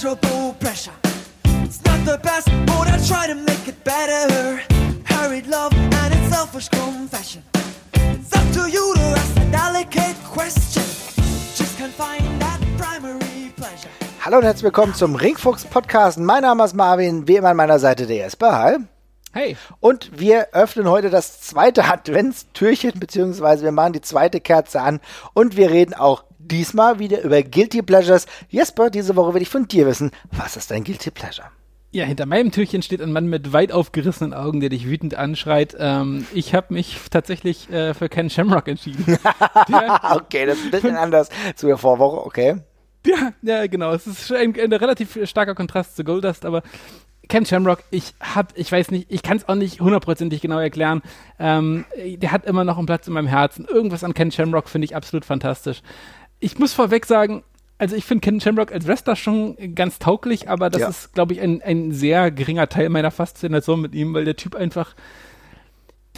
pleasurable pressure. It's not the best, but I try to make it better. Hurried love and its selfish confession. It's up to you to ask a delicate question. Just can't find that primary pleasure. Hallo und herzlich willkommen zum Ringfuchs Podcast. Mein Name ist Marvin, wie immer an meiner Seite der Jesper. Hi. Hey. Und wir öffnen heute das zweite Adventstürchen, beziehungsweise wir machen die zweite Kerze an und wir reden auch diesmal wieder über Guilty Pleasures. Jesper, diese Woche will ich von dir wissen, was ist dein Guilty Pleasure? Ja, hinter meinem Türchen steht ein Mann mit weit aufgerissenen Augen, der dich wütend anschreit. Ähm, ich habe mich tatsächlich äh, für Ken Shamrock entschieden. Okay, das ist ein bisschen anders zu der Vorwoche, okay. Ja, ja, genau. Es ist ein, ein relativ starker Kontrast zu Goldust, aber Ken Shamrock, ich hab, ich weiß nicht, ich kann es auch nicht hundertprozentig genau erklären. Ähm, der hat immer noch einen Platz in meinem Herzen. Irgendwas an Ken Shamrock finde ich absolut fantastisch. Ich muss vorweg sagen, also ich finde Ken Shamrock als Wrestler schon ganz tauglich, aber das Ja. ist, glaube ich, ein, ein sehr geringer Teil meiner Faszination mit ihm, weil der Typ einfach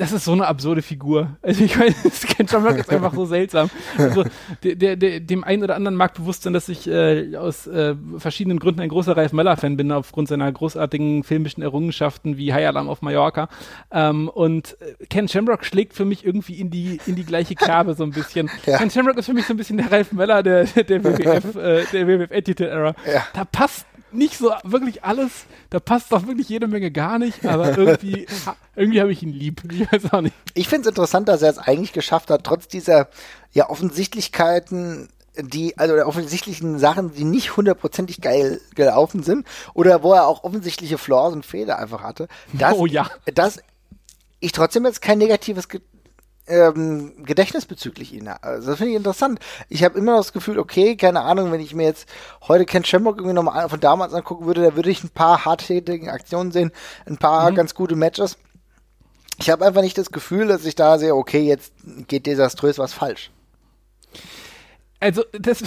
das ist so eine absurde Figur. Also ich meine, Ken Shamrock ist einfach so seltsam. Also der, der, der, dem einen oder anderen mag bewusst sein, dass ich äh, aus äh, verschiedenen Gründen ein großer Ralph Meller-Fan bin, aufgrund seiner großartigen filmischen Errungenschaften wie High Alarm auf Mallorca. Ähm, und äh, Ken Shamrock schlägt für mich irgendwie in die, in die gleiche Kerbe so ein bisschen. Ja. Ken Shamrock ist für mich so ein bisschen der Ralph Meller der, der WWF, äh, der WWF Attitude Era. Ja. Da passt nicht so wirklich alles, da passt doch wirklich jede Menge gar nicht, aber irgendwie, irgendwie habe ich ihn lieb. Ich weiß auch nicht. Ich finde es interessant, dass er es eigentlich geschafft hat, trotz dieser ja Offensichtlichkeiten, die, also der offensichtlichen Sachen, die nicht hundertprozentig geil gelaufen sind, oder wo er auch offensichtliche Flaws und Fehler einfach hatte, dass, Oh ja. dass ich trotzdem jetzt kein negatives Ge ähm, Gedächtnis bezüglich ihn. Also das finde ich interessant. Ich habe immer das Gefühl, okay, keine Ahnung, wenn ich mir jetzt heute Ken Shamrock irgendwie nochmal von damals angucken würde, da würde ich ein paar harttätige Aktionen sehen, ein paar ganz gute Matches. Ich habe einfach nicht das Gefühl, dass ich da sehe, okay, jetzt geht desaströs was falsch. Also das,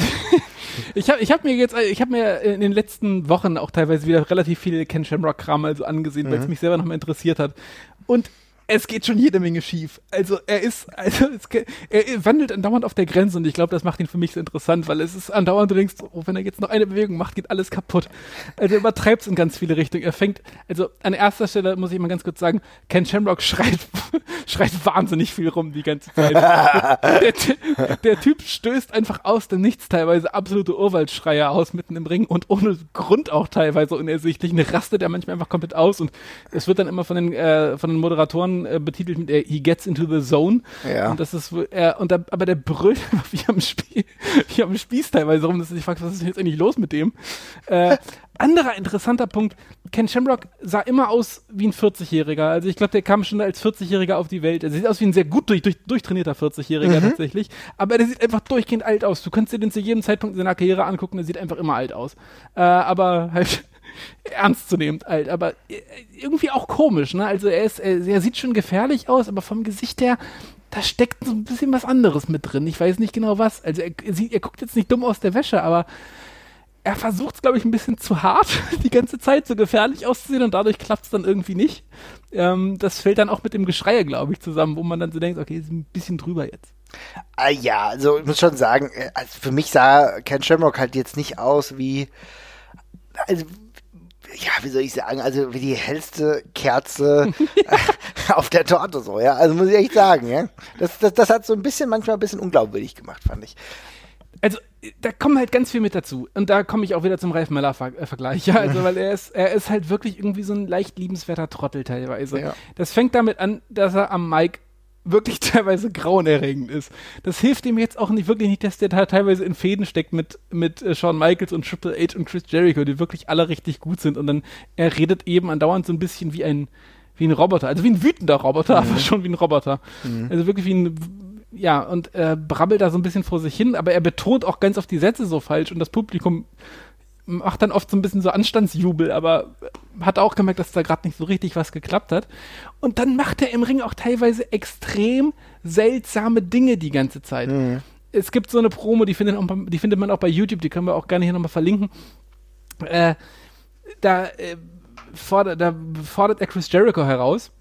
ich habe ich hab mir jetzt, ich habe mir in den letzten Wochen auch teilweise wieder relativ viel Ken Shamrock Kram also angesehen, weil es mich selber nochmal interessiert hat. Und es geht schon jede Menge schief. Also er ist, also es, er wandelt andauernd auf der Grenze und ich glaube, das macht ihn für mich so interessant, weil es ist andauernd, du denkst, oh, wenn er jetzt noch eine Bewegung macht, geht alles kaputt. Also er übertreibt es in ganz viele Richtungen. Er fängt, also an erster Stelle muss ich mal ganz kurz sagen, Ken Shamrock schreit, schreit wahnsinnig viel rum die ganze Zeit. der, der Typ stößt einfach aus dem Nichts teilweise absolute Urwaldschreie aus mitten im Ring und ohne Grund auch teilweise unersichtlich. Eine rastet er manchmal einfach komplett aus und es wird dann immer von den, äh, von den Moderatoren äh, betitelt mit äh, He gets into the zone. Ja. Und das ist er und da, aber der brüllt einfach wie am Spiel, wie am Spieß teilweise rum, dass du dich fragst, was ist denn jetzt eigentlich los mit dem? Äh, anderer interessanter Punkt, Ken Shamrock sah immer aus wie ein 40-Jähriger. Also ich glaube, der kam schon als 40-Jähriger auf die Welt. Er sieht aus wie ein sehr gut durch, durch, durchtrainierter 40-Jähriger tatsächlich. Aber der sieht einfach durchgehend alt aus. Du kannst dir den zu jedem Zeitpunkt in seiner Karriere angucken, der sieht einfach immer alt aus. Äh, aber halt ernstzunehmend alt. Aber äh, irgendwie auch komisch, ne? Also er ist, er, er sieht schon gefährlich aus, aber vom Gesicht her da steckt so ein bisschen was anderes mit drin. Ich weiß nicht genau was. Also er, er, er guckt jetzt nicht dumm aus der Wäsche, aber er versucht es, glaube ich, ein bisschen zu hart, die ganze Zeit so gefährlich auszusehen und dadurch klappt es dann irgendwie nicht. Ähm, das fällt dann auch mit dem Geschrei, glaube ich, zusammen, wo man dann so denkt, okay, ist ein bisschen drüber jetzt. Ah, ja, also ich muss schon sagen, äh, also für mich sah Ken Shamrock halt jetzt nicht aus wie, also, ja, wie soll ich sagen, also wie die hellste Kerze auf der Torte so, ja, also muss ich echt sagen, ja. Das, das, das hat so ein bisschen, manchmal ein bisschen unglaubwürdig gemacht, fand ich. Also, da kommt halt ganz viel mit dazu. Und da komme ich auch wieder zum Ralf Meller-Vergleich. Ja, also, weil er ist, er ist halt wirklich irgendwie so ein leicht liebenswerter Trottel teilweise. Ja. Das fängt damit an, dass er am Mike wirklich teilweise grauenerregend ist. Das hilft ihm jetzt auch nicht wirklich nicht, dass der da teilweise in Fäden steckt mit, mit äh, Shawn Michaels und Triple H und Chris Jericho, die wirklich alle richtig gut sind. Und dann, er redet eben andauernd so ein bisschen wie ein, wie ein Roboter. Also wie ein wütender Roboter, aber schon wie ein Roboter. Also wirklich wie ein ja, und äh, brabbelt da so ein bisschen vor sich hin, aber er betont auch ganz oft die Sätze so falsch und das Publikum macht dann oft so ein bisschen so Anstandsjubel, aber hat auch gemerkt, dass da gerade nicht so richtig was geklappt hat. Und dann macht er im Ring auch teilweise extrem seltsame Dinge die ganze Zeit. Es gibt so eine Promo, die findet, auch, die findet man auch bei YouTube, die können wir auch gerne hier nochmal verlinken. Äh, da, äh, fordert, da fordert er Chris Jericho heraus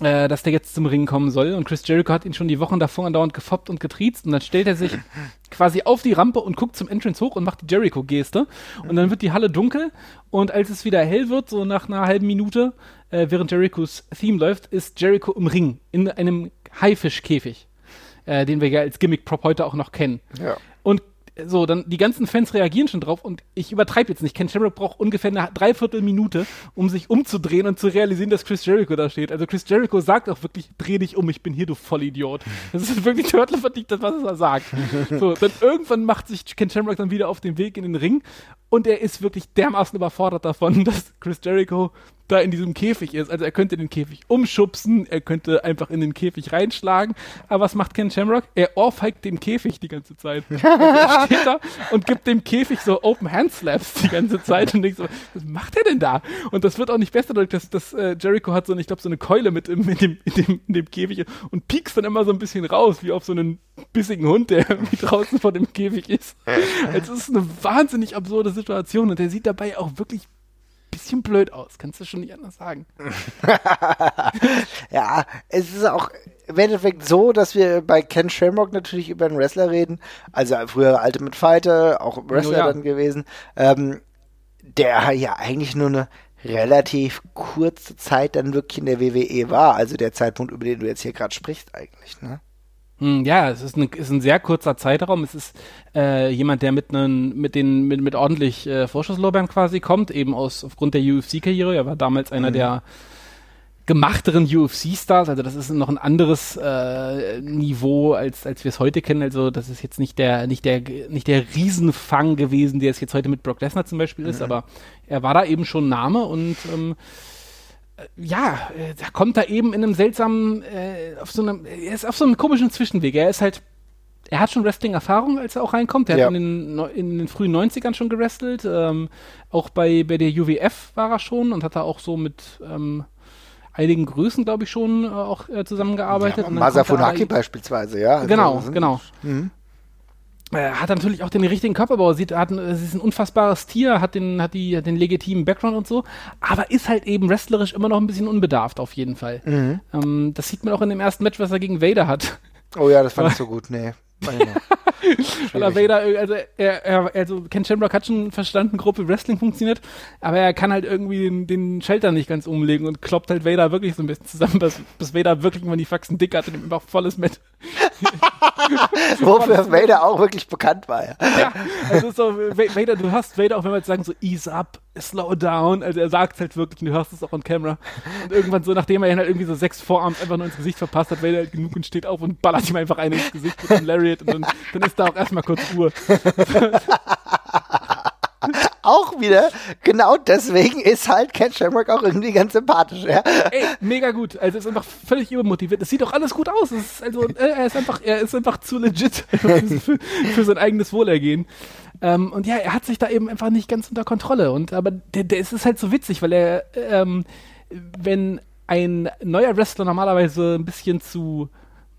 äh, dass der jetzt zum Ring kommen soll. Und Chris Jericho hat ihn schon die Wochen davor andauernd gefoppt und getriezt. Und dann stellt er sich quasi auf die Rampe und guckt zum Entrance hoch und macht die Jericho-Geste. Und dann wird die Halle dunkel. Und als es wieder hell wird, so nach einer halben Minute, äh, während Jerichos Theme läuft, ist Jericho im Ring in einem Haifischkäfig, äh, den wir ja als Gimmick-Prop heute auch noch kennen. Ja. Und so, dann die ganzen Fans reagieren schon drauf und ich übertreibe jetzt nicht. Ken Shamrock braucht ungefähr eine Dreiviertelminute, um sich umzudrehen und zu realisieren, dass Chris Jericho da steht. Also Chris Jericho sagt auch wirklich, dreh dich um, ich bin hier, du Vollidiot. Das ist wirklich Turtle verdient, das, was er sagt. So, dann irgendwann macht sich Ken Shamrock dann wieder auf den Weg in den Ring und er ist wirklich dermaßen überfordert davon, dass Chris Jericho da in diesem Käfig ist. Also er könnte den Käfig umschubsen, er könnte einfach in den Käfig reinschlagen. Aber was macht Ken Shamrock? Er ohrfeigt dem Käfig die ganze Zeit. Und er steht da und gibt dem Käfig so Open Hand Slaps die ganze Zeit und denkt so, was macht er denn da? Und das wird auch nicht besser, dadurch, dass, dass äh, Jericho hat so, ich glaube, so eine Keule mit im, in, dem, in, dem, in dem Käfig und piekst dann immer so ein bisschen raus, wie auf so einen bissigen Hund, der irgendwie draußen vor dem Käfig ist. Also es ist eine wahnsinnig absurde Situation und der sieht dabei auch wirklich bisschen blöd aus, kannst du schon nicht anders sagen. ja, es ist auch im Endeffekt so, dass wir bei Ken Shamrock natürlich über einen Wrestler reden, also früher Ultimate Fighter, auch Wrestler ja. dann gewesen, ähm, der ja eigentlich nur eine relativ kurze Zeit dann wirklich in der WWE war, also der Zeitpunkt, über den du jetzt hier gerade sprichst eigentlich, ne? Hm, ja, es ist, ein- ist ein sehr kurzer Zeitraum. Es ist äh, jemand, der mit, nen, mit, den, mit, mit ordentlich äh, Vorschusslorbeeren quasi kommt, eben aus aufgrund der UFC-Karriere. Er war damals einer der gemachteren UFC-Stars, also das ist noch ein anderes äh, Niveau, als, als wir es heute kennen. Also das ist jetzt nicht der, nicht der, nicht der Riesenfang gewesen, der es jetzt heute mit Brock Lesnar zum Beispiel ist, aber er war da eben schon Name und ähm, äh, ja, äh, da kommt er eben in einem seltsamen, äh, auf so einem, er ist auf so einem komischen Zwischenweg. Er ist halt, er hat schon Wrestling-Erfahrung, als er auch reinkommt. Er Ja. hat in den, in den frühen 90ern schon gewrestelt. Ähm, auch bei, bei der UWF war er schon und hat da auch so mit ähm, einigen Größen, glaube ich, schon äh, auch äh, zusammengearbeitet. Und dann Masa kommt er- Funaki beispielsweise, ja. Also Genau, genau. Er hat natürlich auch den richtigen Körperbau, sieht, hat, es ist ein unfassbares Tier, hat den, hat die, hat den legitimen Background und so, aber ist halt eben wrestlerisch immer noch ein bisschen unbedarft auf jeden Fall. Mhm. Ähm, das sieht man auch in dem ersten Match, was er gegen Vader hat. Oh ja, das fand ich so gut, nee. Noch. Weil er. Vader, also er, er, also Ken Shamrock hat schon verstanden, grob wie Wrestling funktioniert, aber er kann halt irgendwie den, den Schalter nicht ganz umlegen und kloppt halt Vader wirklich so ein bisschen zusammen, bis, bis Vader wirklich mal die Faxen dick hat und ihm einfach volles mit. Wofür Vader auch wirklich bekannt war, ja. Ja, also so, Va- Vader, du hörst Vader auch, wenn wir jetzt sagen, so ease up, slow down, also er sagt halt wirklich, und du hörst es auch on camera. Und irgendwann so, nachdem er ihn halt irgendwie so sechs Vorarms einfach nur ins Gesicht verpasst hat, Vader halt genug und steht auf und ballert ihm einfach eine ins Gesicht mit einem Lariat und dann, dann ist da auch erstmal kurz Ruhe. Wieder, genau deswegen ist halt Ken Shamrock auch irgendwie ganz sympathisch, ja. Ey, mega gut. Also ist einfach völlig übermotiviert. Es sieht doch alles gut aus. Also, äh, er ist einfach, er ist einfach zu legit für, für sein eigenes Wohlergehen. Ähm, und ja, er hat sich da eben einfach nicht ganz unter Kontrolle. Und aber der, der es ist halt so witzig, weil er, ähm, wenn ein neuer Wrestler normalerweise ein bisschen zu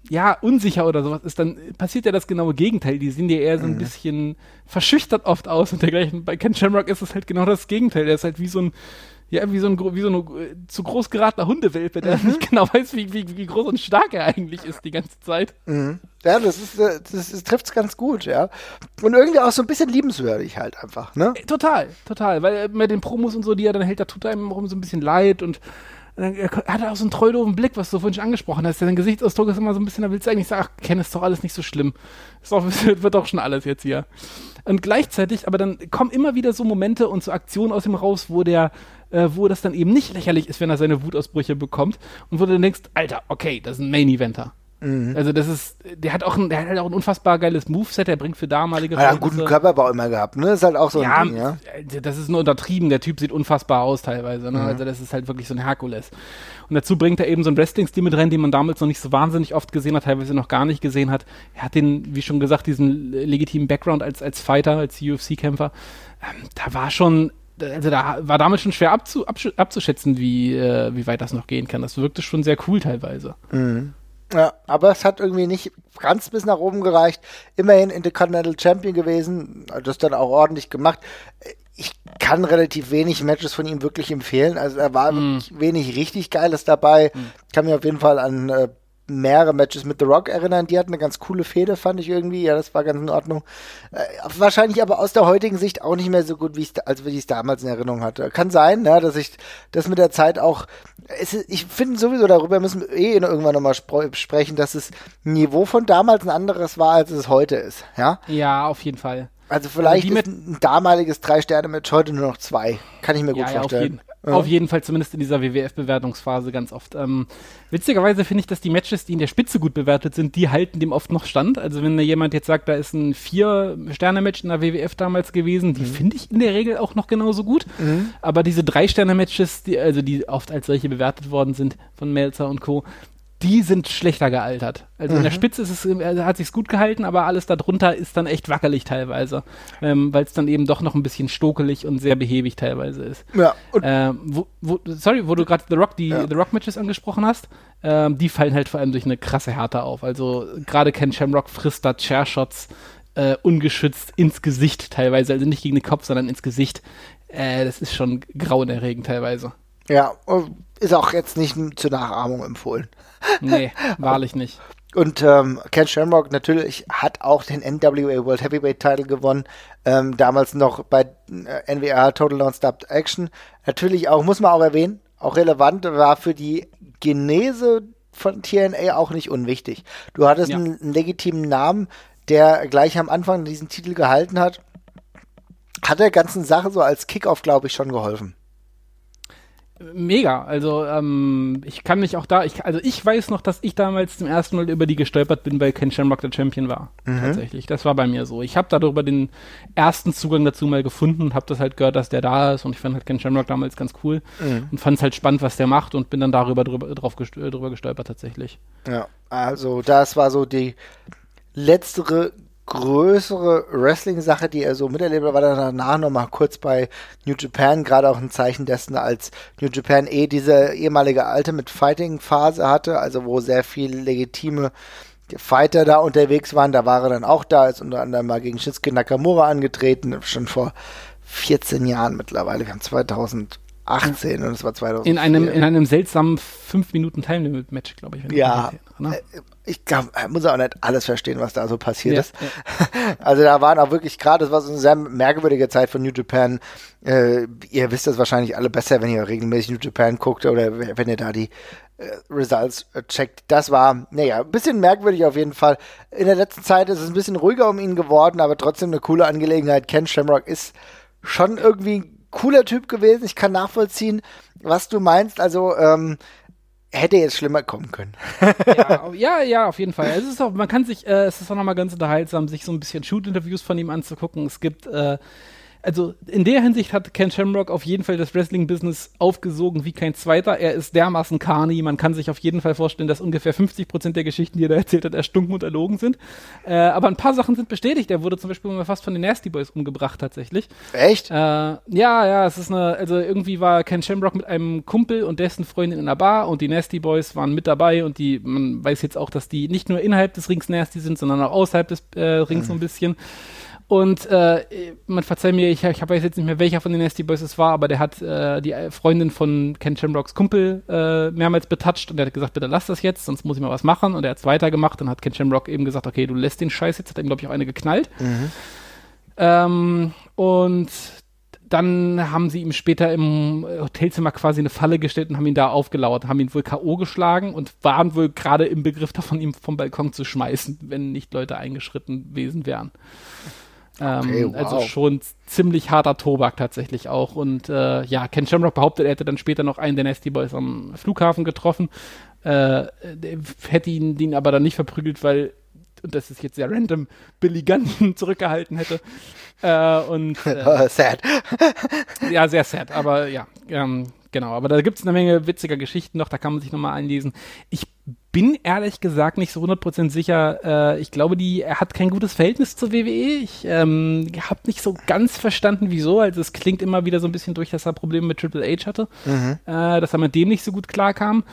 ja, unsicher oder sowas ist, dann passiert ja das genaue Gegenteil. Die sehen ja eher so ein bisschen verschüchtert oft aus und dergleichen. Bei Ken Shamrock ist es halt genau das Gegenteil. Der ist halt wie so ein, ja, wie so ein, wie so ein äh, zu groß geratener Hundewelpe, der nicht genau weiß, wie, wie, wie groß und stark er eigentlich ist die ganze Zeit. Ja, das ist, äh, das, das trifft's ganz gut, ja. Und irgendwie auch so ein bisschen liebenswürdig halt einfach, ne? Äh, Total, total. Weil mit den Promos und so, die er dann hält, da tut einem auch so ein bisschen leid und äh, er er hat auch so einen treulosen Blick, was du vorhin schon angesprochen hast. Sein Gesichtsausdruck ist immer so ein bisschen, da willst du eigentlich sagen, ach, Ken, ist doch alles nicht so schlimm. Ist doch, wird doch schon alles jetzt hier. Und gleichzeitig, aber dann kommen immer wieder so Momente und so Aktionen aus ihm raus, wo der, äh, wo das dann eben nicht lächerlich ist, wenn er seine Wutausbrüche bekommt und wo du dann denkst, Alter, okay, das ist ein Main-Eventer. Also das ist, der hat auch ein, der hat halt auch ein unfassbar geiles Moveset, der bringt für damalige Er hat einen guten Körperbau immer gehabt, ne? Ist halt auch so ein ja, Ding, ja. das ist nur untertrieben. Der Typ sieht unfassbar aus teilweise. Ne? Also das ist halt wirklich so ein Herkules. Und dazu bringt er eben so einen Wrestling-Stil mit rein, den man damals noch nicht so wahnsinnig oft gesehen hat, teilweise noch gar nicht gesehen hat. Er hat den, wie schon gesagt, diesen legitimen Background als, als Fighter, als UFC-Kämpfer. Ähm, da war schon, also da war damals schon schwer abzu, abzuschätzen, wie, äh, wie weit das noch gehen kann. Das wirkte schon sehr cool teilweise. Ja, aber es hat irgendwie nicht ganz bis nach oben gereicht. Immerhin Intercontinental Champion gewesen, das dann auch ordentlich gemacht. ich kann relativ wenig Matches von ihm wirklich empfehlen. Also da war mm. wirklich wenig richtig Geiles dabei. Mm. Kann mir auf jeden Fall an äh, mehrere Matches mit The Rock erinnern. Die hatten eine ganz coole Fehde, fand ich irgendwie. Ja, das war ganz in Ordnung. Äh, wahrscheinlich aber aus der heutigen Sicht auch nicht mehr so gut, wie ich als ich es damals in Erinnerung hatte. Kann sein, ja, dass ich das mit der Zeit auch. Es ich finde sowieso darüber müssen wir eh irgendwann nochmal sprechen, dass das Niveau von damals ein anderes war, als es heute ist. Ja, ja auf jeden Fall. Also vielleicht also ist ein damaliges Drei-Sterne-Match heute nur noch zwei. Kann ich mir gut ja, vorstellen. Ja, ja. Auf jeden Fall zumindest in dieser WWF-Bewertungsphase ganz oft. Ähm, witzigerweise finde ich, dass die Matches, die in der Spitze gut bewertet sind, die halten dem oft noch stand. Also wenn da jemand jetzt sagt, da ist ein Vier-Sterne-Match in der WWF damals gewesen, die mhm. finde ich in der Regel auch noch genauso gut. Mhm. Aber diese Drei-Sterne-Matches, die, also die oft als solche bewertet worden sind von Melzer und Co., die sind schlechter gealtert. Also mhm. in der mhm. Spitze ist es, äh, hat sich's gut gehalten, aber alles darunter ist dann echt wackelig teilweise, ähm, weil es dann eben doch noch ein bisschen stokelig und sehr behäbig teilweise ist. Ja. Ähm, wo, wo, sorry, wo du gerade The Rock, die ja. The Rock Matches angesprochen hast, ähm, die fallen halt vor allem durch eine krasse Härte auf. Also gerade Ken Shamrock frisst da Chairshots äh, ungeschützt ins Gesicht teilweise, also nicht gegen den Kopf, sondern ins Gesicht. Äh, das ist schon grauenerregend teilweise. Ja, ist auch jetzt nicht zur Nachahmung empfohlen. Nee, wahrlich nicht. Und ähm, Ken Shamrock natürlich hat auch den NWA World Heavyweight Title gewonnen. Ähm, damals noch bei äh, NWA Total Non-Stop Action. Natürlich auch, muss man auch erwähnen, auch relevant war für die Genese von TNA auch nicht unwichtig. Du hattest ja. einen, einen legitimen Namen, der gleich am Anfang diesen Titel gehalten hat. Hat der ganzen Sache so als Kickoff, glaube ich, schon geholfen mega. Also ähm, ich kann mich auch da, ich, also ich weiß noch, dass ich damals zum ersten Mal über die gestolpert bin, weil Ken Shamrock der Champion war. Mhm. Tatsächlich, das war bei mir so. Ich habe darüber den ersten Zugang dazu mal gefunden und habe das halt gehört, dass der da ist und ich fand halt Ken Shamrock damals ganz cool mhm. und fand es halt spannend, was der macht und bin dann darüber drüber, drauf gest drüber gestolpert tatsächlich. Ja, also das war so die letztere größere Wrestling-Sache, die er so miterlebt hat, war dann danach nochmal kurz bei New Japan, gerade auch ein Zeichen dessen, als New Japan eh diese ehemalige Ultimate Fighting-Phase hatte, also wo sehr viele legitime Fighter da unterwegs waren, da war er dann auch da, ist unter anderem mal gegen Shinsuke Nakamura angetreten, schon vor 14 Jahren mittlerweile, wir haben 2018 und es war 2000. In einem, in einem seltsamen 5 Minuten Time-Limit-Match, glaube ich. ja, Ne? Äh, ich glaube, er muss auch nicht alles verstehen, was da so passiert ja, ist. Ja. Also da waren auch wirklich gerade, das war so eine sehr merkwürdige Zeit von New Japan. Äh, ihr wisst das wahrscheinlich alle besser, wenn ihr regelmäßig New Japan guckt oder wenn ihr da die äh, Results äh, checkt. Das war, naja, ein bisschen merkwürdig auf jeden Fall. In der letzten Zeit ist es ein bisschen ruhiger um ihn geworden, aber trotzdem eine coole Angelegenheit. Ken Shamrock ist schon irgendwie ein cooler Typ gewesen. Ich kann nachvollziehen, was du meinst. Also, ähm, hätte jetzt schlimmer kommen können. ja, ja, ja, auf jeden Fall. Es ist auch, man kann sich, äh, es ist auch nochmal ganz unterhaltsam, sich so ein bisschen Shoot-Interviews von ihm anzugucken. Es gibt äh, also in der Hinsicht hat Ken Shamrock auf jeden Fall das Wrestling-Business aufgesogen wie kein zweiter. Er ist dermaßen Carney. Man kann sich auf jeden Fall vorstellen, dass ungefähr 50 Prozent der Geschichten, die er da erzählt hat, erstunken und erlogen sind. Äh, aber ein paar Sachen sind bestätigt. Er wurde zum Beispiel mal fast von den Nasty Boys umgebracht, tatsächlich. Echt? Äh, ja, ja, es ist eine, also irgendwie war Ken Shamrock mit einem Kumpel und dessen Freundin in einer Bar und die Nasty Boys waren mit dabei und die, man weiß jetzt auch, dass die nicht nur innerhalb des Rings nasty sind, sondern auch außerhalb des äh, Rings mhm. so ein bisschen. Und äh, man verzeiht mir, ich, ich weiß jetzt nicht mehr, welcher von den Nasty Boys es war, aber der hat äh, die Freundin von Ken Shamrocks Kumpel äh, mehrmals betatscht und der hat gesagt, bitte lass das jetzt, sonst muss ich mal was machen. Und er hat es weitergemacht und hat Ken Shamrock eben gesagt, okay, du lässt den Scheiß jetzt, hat ihm, glaube ich, auch eine geknallt. Mhm. Ähm, und dann haben sie ihm später im Hotelzimmer quasi eine Falle gestellt und haben ihn da aufgelauert, haben ihn wohl K.O. geschlagen und waren wohl gerade im Begriff davon, ihn vom Balkon zu schmeißen, wenn nicht Leute eingeschritten gewesen wären. Ähm, okay, wow. Also schon ziemlich harter Tobak tatsächlich auch. Und äh, ja, Ken Shamrock behauptet, er hätte dann später noch einen der Nasty Boys am Flughafen getroffen. Äh, hätte ihn, ihn aber dann nicht verprügelt, weil, und das ist jetzt sehr random, Billy Gunn zurückgehalten hätte. Äh, und, äh, sad. ja, sehr sad. Aber ja, ähm, genau. Aber da gibt es eine Menge witziger Geschichten noch, da kann man sich nochmal einlesen. Ich bin ehrlich gesagt nicht so 100% sicher. Äh, ich glaube, die, er hat kein gutes Verhältnis zur WWE. Ich ähm, habe nicht so ganz verstanden, wieso. Also es klingt immer wieder so ein bisschen durch, dass er Probleme mit Triple H hatte. Mhm. Äh, dass er mit dem nicht so gut klarkam.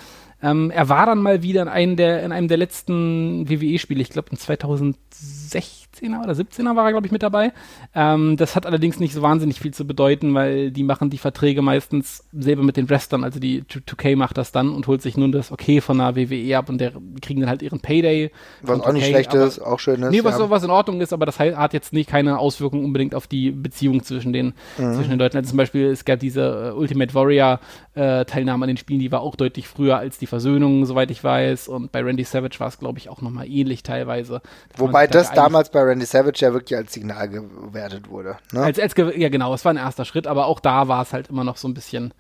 Ähm, er war dann mal wieder in einem der, in einem der letzten WWE-Spiele, ich glaube in 2016 16er oder 17er war er, glaube ich, mit dabei. Ähm, das hat allerdings nicht so wahnsinnig viel zu bedeuten, weil die machen die Verträge meistens selber mit den Wrestlern, also die 2K macht das dann und holt sich nun das Okay von der WWE ab und der, die kriegen dann halt ihren Payday. Was auch nicht schlecht ist, auch schön ist. Nee, was, ja. was in Ordnung ist, aber das hat jetzt nicht keine Auswirkung unbedingt auf die Beziehung zwischen den, mhm. zwischen den Leuten. Also zum Beispiel, es gab diese uh, Ultimate Warrior äh, an den Spielen, die war auch deutlich früher als die Versöhnung, soweit ich weiß. Und bei Randy Savage war es, glaube ich, auch nochmal ähnlich teilweise. Wobei das damals bei Randy Savage ja wirklich als Signal gewertet wurde. Ne? Als, als, ja, genau, es war ein erster Schritt, aber auch da war es halt immer noch so ein bisschen.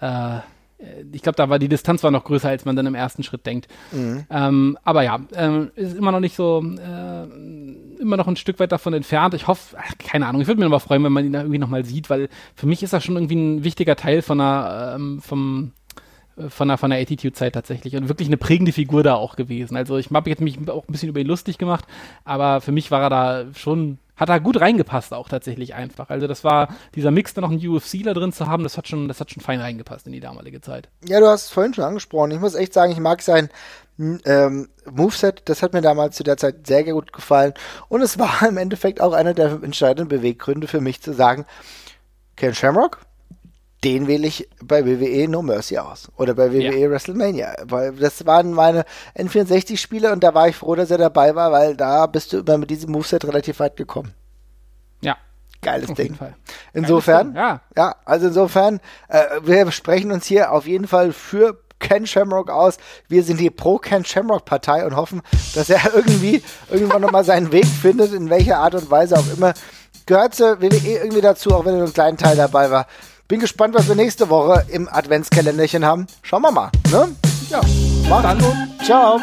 Äh, ich glaube, da war die Distanz war noch größer, als man dann im ersten Schritt denkt. Mhm. Ähm, aber ja, ähm, ist immer noch nicht so, äh, immer noch ein Stück weit davon entfernt. Ich hoffe, keine Ahnung, ich würde mich aber freuen, wenn man ihn da irgendwie nochmal sieht, weil für mich ist das schon irgendwie ein wichtiger Teil von einer, ähm, vom, von der, von der Attitude-Zeit tatsächlich und wirklich eine prägende Figur da auch gewesen. Also ich habe jetzt mich auch ein bisschen über ihn lustig gemacht, aber für mich war er da schon, hat er gut reingepasst auch tatsächlich einfach. Also das war dieser Mix, da noch ein UFC da drin zu haben, das hat schon, das hat schon fein reingepasst in die damalige Zeit. Ja, du hast es vorhin schon angesprochen. Ich muss echt sagen, ich mag sein ähm, Moveset, das hat mir damals zu der Zeit sehr gut gefallen und es war im Endeffekt auch einer der entscheidenden Beweggründe für mich zu sagen, Ken Shamrock, den wähle ich bei WWE No Mercy aus. Oder bei WWE ja. WrestleMania. Weil das waren meine N64-Spiele und da war ich froh, dass er dabei war, weil da bist du immer mit diesem Moveset relativ weit gekommen. Ja. Geiles auf Ding. Insofern, ja. ja, also insofern, äh, wir sprechen uns hier auf jeden Fall für Ken Shamrock aus. Wir sind die Pro Ken Shamrock Partei und hoffen, dass er irgendwie irgendwann nochmal seinen Weg findet, in welcher Art und Weise auch immer. Gehört zur WWE irgendwie dazu, auch wenn er nur einen kleinen Teil dabei war. Bin gespannt, was wir nächste Woche im Adventskalenderchen haben. Schauen wir mal. Ne? Ja. Macht's gut. Ciao.